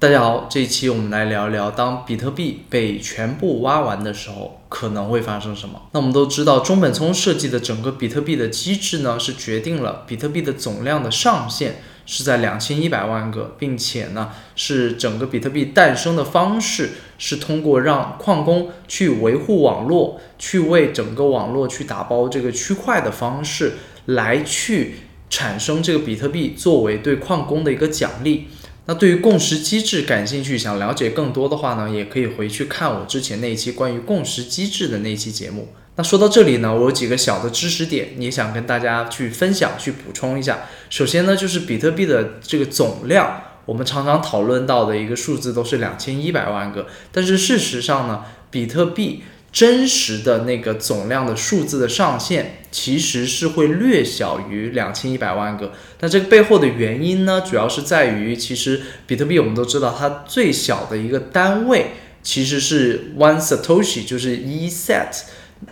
大家好，这一期我们来聊一聊，当比特币被全部挖完的时候，可能会发生什么？那我们都知道，中本聪设计的整个比特币的机制呢，是决定了比特币的总量的上限是在两千一百万个，并且呢，是整个比特币诞生的方式是通过让矿工去维护网络，去为整个网络去打包这个区块的方式来去产生这个比特币作为对矿工的一个奖励。那对于共识机制感兴趣，想了解更多的话呢，也可以回去看我之前那一期关于共识机制的那一期节目。那说到这里呢，我有几个小的知识点，也想跟大家去分享、去补充一下。首先呢，就是比特币的这个总量，我们常常讨论到的一个数字都是两千一百万个，但是事实上呢，比特币。真实的那个总量的数字的上限其实是会略小于两千一百万个。那这个背后的原因呢，主要是在于，其实比特币我们都知道，它最小的一个单位其实是 one satoshi，就是一 set。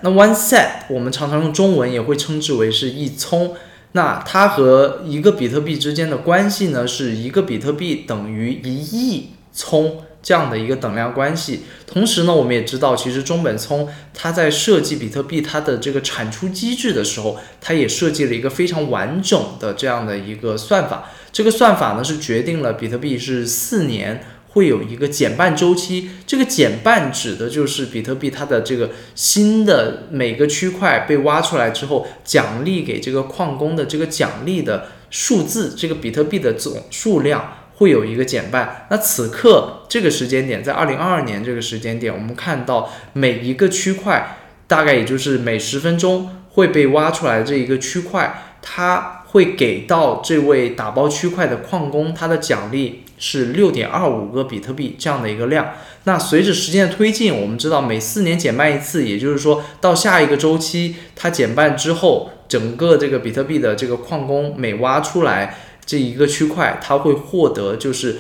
那 one set 我们常常用中文也会称之为是一聪。那它和一个比特币之间的关系呢，是一个比特币等于一亿聪。这样的一个等量关系，同时呢，我们也知道，其实中本聪他在设计比特币它的这个产出机制的时候，他也设计了一个非常完整的这样的一个算法。这个算法呢，是决定了比特币是四年会有一个减半周期。这个减半指的就是比特币它的这个新的每个区块被挖出来之后，奖励给这个矿工的这个奖励的数字，这个比特币的总数量。会有一个减半。那此刻这个时间点，在二零二二年这个时间点，我们看到每一个区块大概也就是每十分钟会被挖出来这一个区块，它会给到这位打包区块的矿工，他的奖励是六点二五个比特币这样的一个量。那随着时间的推进，我们知道每四年减半一次，也就是说到下一个周期它减半之后，整个这个比特币的这个矿工每挖出来。这一个区块，它会获得就是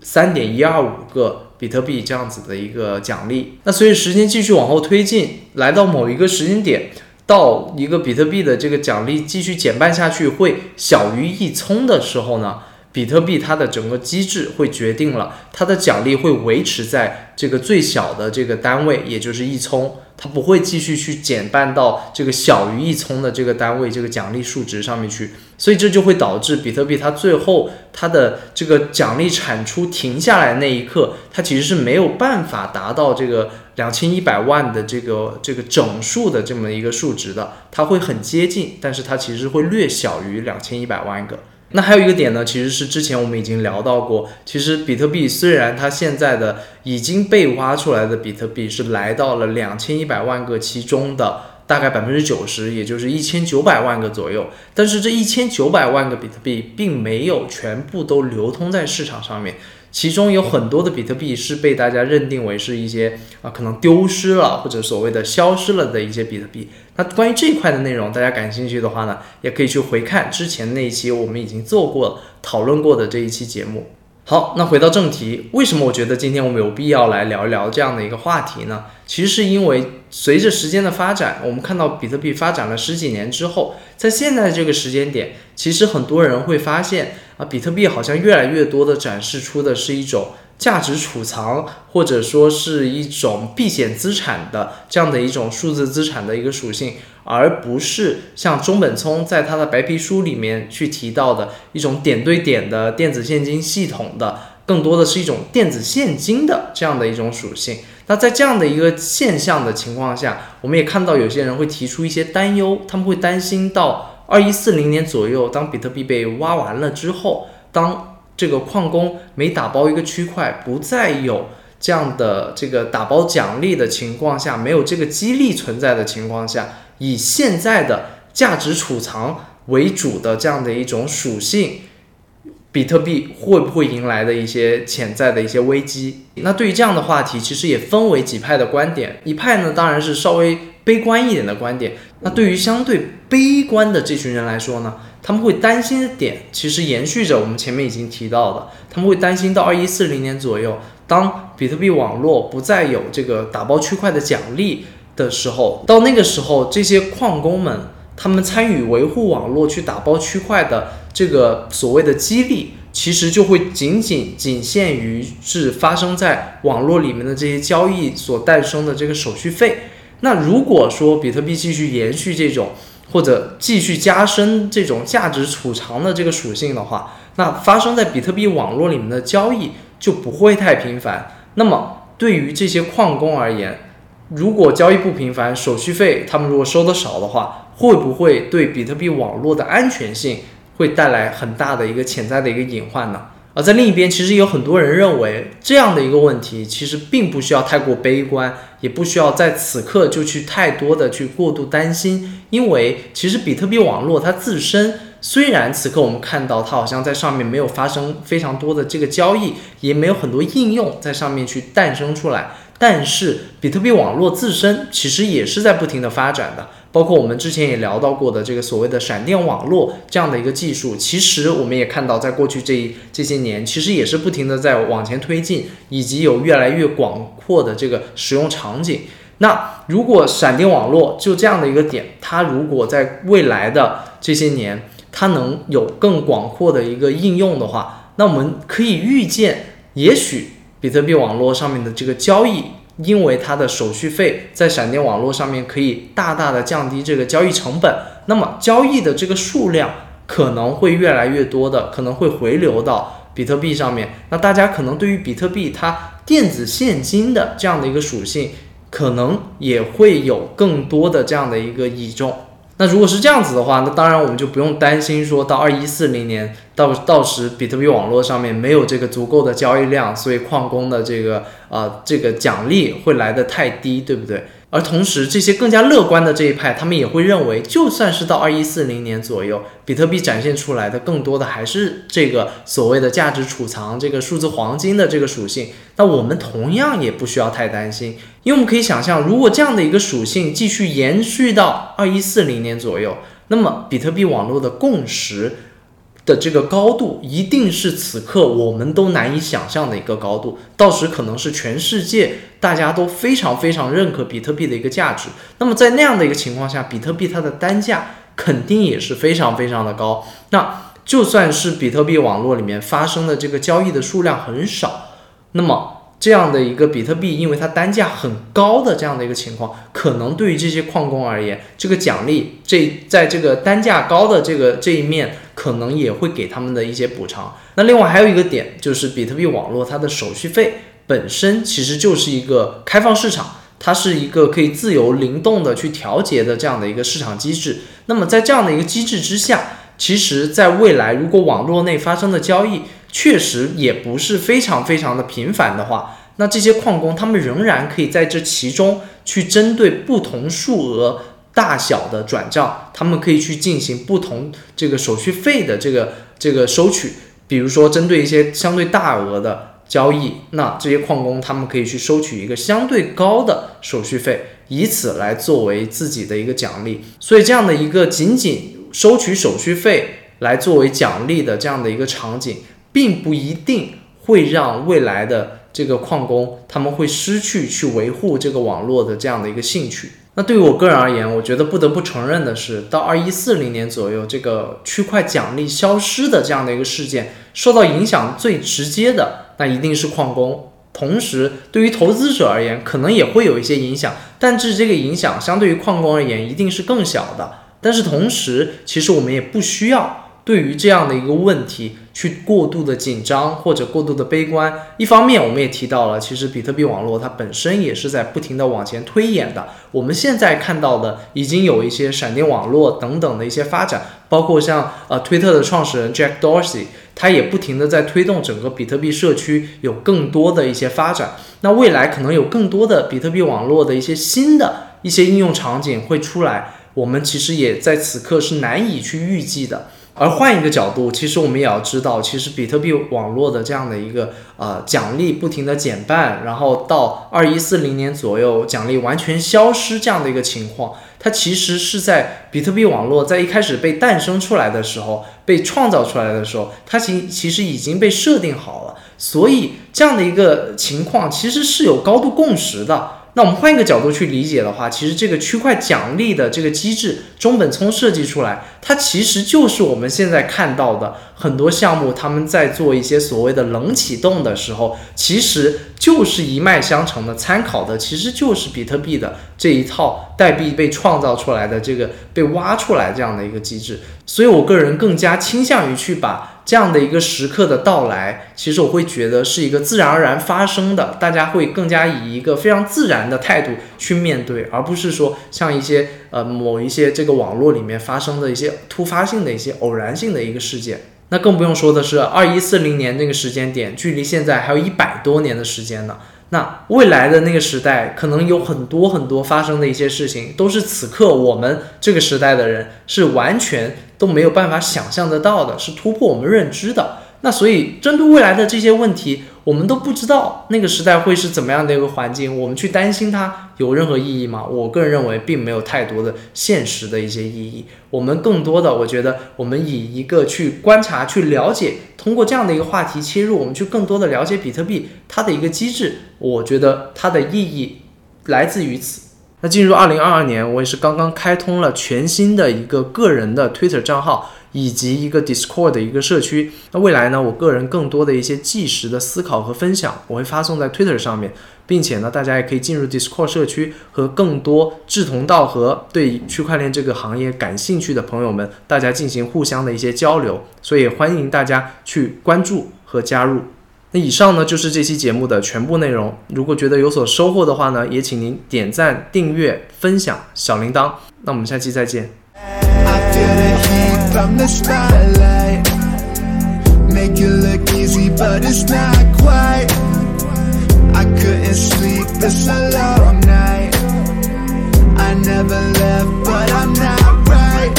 三点一二五个比特币这样子的一个奖励。那随着时间继续往后推进，来到某一个时间点，到一个比特币的这个奖励继续减半下去，会小于一聪的时候呢？比特币它的整个机制会决定了它的奖励会维持在这个最小的这个单位，也就是一聪，它不会继续去减半到这个小于一聪的这个单位这个奖励数值上面去，所以这就会导致比特币它最后它的这个奖励产出停下来那一刻，它其实是没有办法达到这个两千一百万的这个这个整数的这么一个数值的，它会很接近，但是它其实会略小于两千一百万个。那还有一个点呢，其实是之前我们已经聊到过，其实比特币虽然它现在的已经被挖出来的比特币是来到了两千一百万个其中的大概百分之九十，也就是一千九百万个左右，但是这一千九百万个比特币并没有全部都流通在市场上面。其中有很多的比特币是被大家认定为是一些啊可能丢失了或者所谓的消失了的一些比特币。那关于这一块的内容，大家感兴趣的话呢，也可以去回看之前那一期我们已经做过讨论过的这一期节目。好，那回到正题，为什么我觉得今天我们有必要来聊一聊这样的一个话题呢？其实是因为随着时间的发展，我们看到比特币发展了十几年之后，在现在这个时间点，其实很多人会发现比特币好像越来越多的展示出的是一种。价值储藏或者说是一种避险资产的这样的一种数字资产的一个属性，而不是像中本聪在他的白皮书里面去提到的一种点对点的电子现金系统的，更多的是一种电子现金的这样的一种属性。那在这样的一个现象的情况下，我们也看到有些人会提出一些担忧，他们会担心到二一四零年左右，当比特币被挖完了之后，当这个矿工每打包一个区块，不再有这样的这个打包奖励的情况下，没有这个激励存在的情况下，以现在的价值储藏为主的这样的一种属性，比特币会不会迎来的一些潜在的一些危机？那对于这样的话题，其实也分为几派的观点。一派呢，当然是稍微悲观一点的观点。那对于相对悲观的这群人来说呢？他们会担心的点，其实延续着我们前面已经提到的，他们会担心到二一四零年左右，当比特币网络不再有这个打包区块的奖励的时候，到那个时候，这些矿工们他们参与维护网络去打包区块的这个所谓的激励，其实就会仅仅仅限于是发生在网络里面的这些交易所诞生的这个手续费。那如果说比特币继续延续这种，或者继续加深这种价值储藏的这个属性的话，那发生在比特币网络里面的交易就不会太频繁。那么对于这些矿工而言，如果交易不频繁，手续费他们如果收的少的话，会不会对比特币网络的安全性会带来很大的一个潜在的一个隐患呢？而在另一边，其实有很多人认为这样的一个问题，其实并不需要太过悲观，也不需要在此刻就去太多的去过度担心，因为其实比特币网络它自身虽然此刻我们看到它好像在上面没有发生非常多的这个交易，也没有很多应用在上面去诞生出来，但是比特币网络自身其实也是在不停的发展的。包括我们之前也聊到过的这个所谓的闪电网络这样的一个技术，其实我们也看到，在过去这一这些年，其实也是不停的在往前推进，以及有越来越广阔的这个使用场景。那如果闪电网络就这样的一个点，它如果在未来的这些年，它能有更广阔的一个应用的话，那我们可以预见，也许比特币网络上面的这个交易。因为它的手续费在闪电网络上面可以大大的降低这个交易成本，那么交易的这个数量可能会越来越多的，可能会回流到比特币上面。那大家可能对于比特币它电子现金的这样的一个属性，可能也会有更多的这样的一个倚重。那如果是这样子的话，那当然我们就不用担心说到二一四零年到到时比特币网络上面没有这个足够的交易量，所以矿工的这个呃这个奖励会来的太低，对不对？而同时，这些更加乐观的这一派，他们也会认为，就算是到二一四零年左右，比特币展现出来的更多的还是这个所谓的价值储藏、这个数字黄金的这个属性。那我们同样也不需要太担心，因为我们可以想象，如果这样的一个属性继续延续到二一四零年左右，那么比特币网络的共识。的这个高度一定是此刻我们都难以想象的一个高度，到时可能是全世界大家都非常非常认可比特币的一个价值。那么在那样的一个情况下，比特币它的单价肯定也是非常非常的高。那就算是比特币网络里面发生的这个交易的数量很少，那么。这样的一个比特币，因为它单价很高的这样的一个情况，可能对于这些矿工而言，这个奖励这在这个单价高的这个这一面，可能也会给他们的一些补偿。那另外还有一个点，就是比特币网络它的手续费本身其实就是一个开放市场，它是一个可以自由灵动的去调节的这样的一个市场机制。那么在这样的一个机制之下，其实在未来如果网络内发生的交易，确实也不是非常非常的频繁的话，那这些矿工他们仍然可以在这其中去针对不同数额大小的转账，他们可以去进行不同这个手续费的这个这个收取。比如说，针对一些相对大额的交易，那这些矿工他们可以去收取一个相对高的手续费，以此来作为自己的一个奖励。所以，这样的一个仅仅收取手续费来作为奖励的这样的一个场景。并不一定会让未来的这个矿工他们会失去去维护这个网络的这样的一个兴趣。那对于我个人而言，我觉得不得不承认的是，到二一四零年左右，这个区块奖励消失的这样的一个事件，受到影响最直接的那一定是矿工。同时，对于投资者而言，可能也会有一些影响，但是这个影响相对于矿工而言，一定是更小的。但是同时，其实我们也不需要对于这样的一个问题。去过度的紧张或者过度的悲观，一方面我们也提到了，其实比特币网络它本身也是在不停的往前推演的。我们现在看到的已经有一些闪电网络等等的一些发展，包括像呃推特的创始人 Jack Dorsey，他也不停的在推动整个比特币社区有更多的一些发展。那未来可能有更多的比特币网络的一些新的一些应用场景会出来，我们其实也在此刻是难以去预计的。而换一个角度，其实我们也要知道，其实比特币网络的这样的一个呃奖励不停的减半，然后到二一四零年左右奖励完全消失这样的一个情况，它其实是在比特币网络在一开始被诞生出来的时候，被创造出来的时候，它其其实已经被设定好了，所以这样的一个情况其实是有高度共识的。那我们换一个角度去理解的话，其实这个区块奖励的这个机制，中本聪设计出来，它其实就是我们现在看到的很多项目他们在做一些所谓的冷启动的时候，其实就是一脉相承的，参考的其实就是比特币的这一套代币被创造出来的这个被挖出来这样的一个机制。所以我个人更加倾向于去把。这样的一个时刻的到来，其实我会觉得是一个自然而然发生的，大家会更加以一个非常自然的态度去面对，而不是说像一些呃某一些这个网络里面发生的一些突发性的一些偶然性的一个事件。那更不用说的是，二一四零年那个时间点，距离现在还有一百多年的时间呢。那未来的那个时代，可能有很多很多发生的一些事情，都是此刻我们这个时代的人是完全都没有办法想象得到的，是突破我们认知的。那所以，针对未来的这些问题，我们都不知道那个时代会是怎么样的一个环境，我们去担心它有任何意义吗？我个人认为，并没有太多的现实的一些意义。我们更多的，我觉得，我们以一个去观察、去了解，通过这样的一个话题切入，我们去更多的了解比特币它的一个机制。我觉得它的意义来自于此。那进入二零二二年，我也是刚刚开通了全新的一个个人的 Twitter 账号。以及一个 Discord 的一个社区。那未来呢，我个人更多的一些即时的思考和分享，我会发送在 Twitter 上面，并且呢，大家也可以进入 Discord 社区，和更多志同道合、对区块链这个行业感兴趣的朋友们，大家进行互相的一些交流。所以欢迎大家去关注和加入。那以上呢，就是这期节目的全部内容。如果觉得有所收获的话呢，也请您点赞、订阅、分享小铃铛。那我们下期再见。From the spotlight. Make it look easy, but it's not quite. I couldn't sleep, it's a long night. I never left, but I'm not right.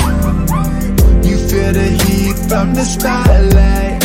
You feel the heat from the spotlight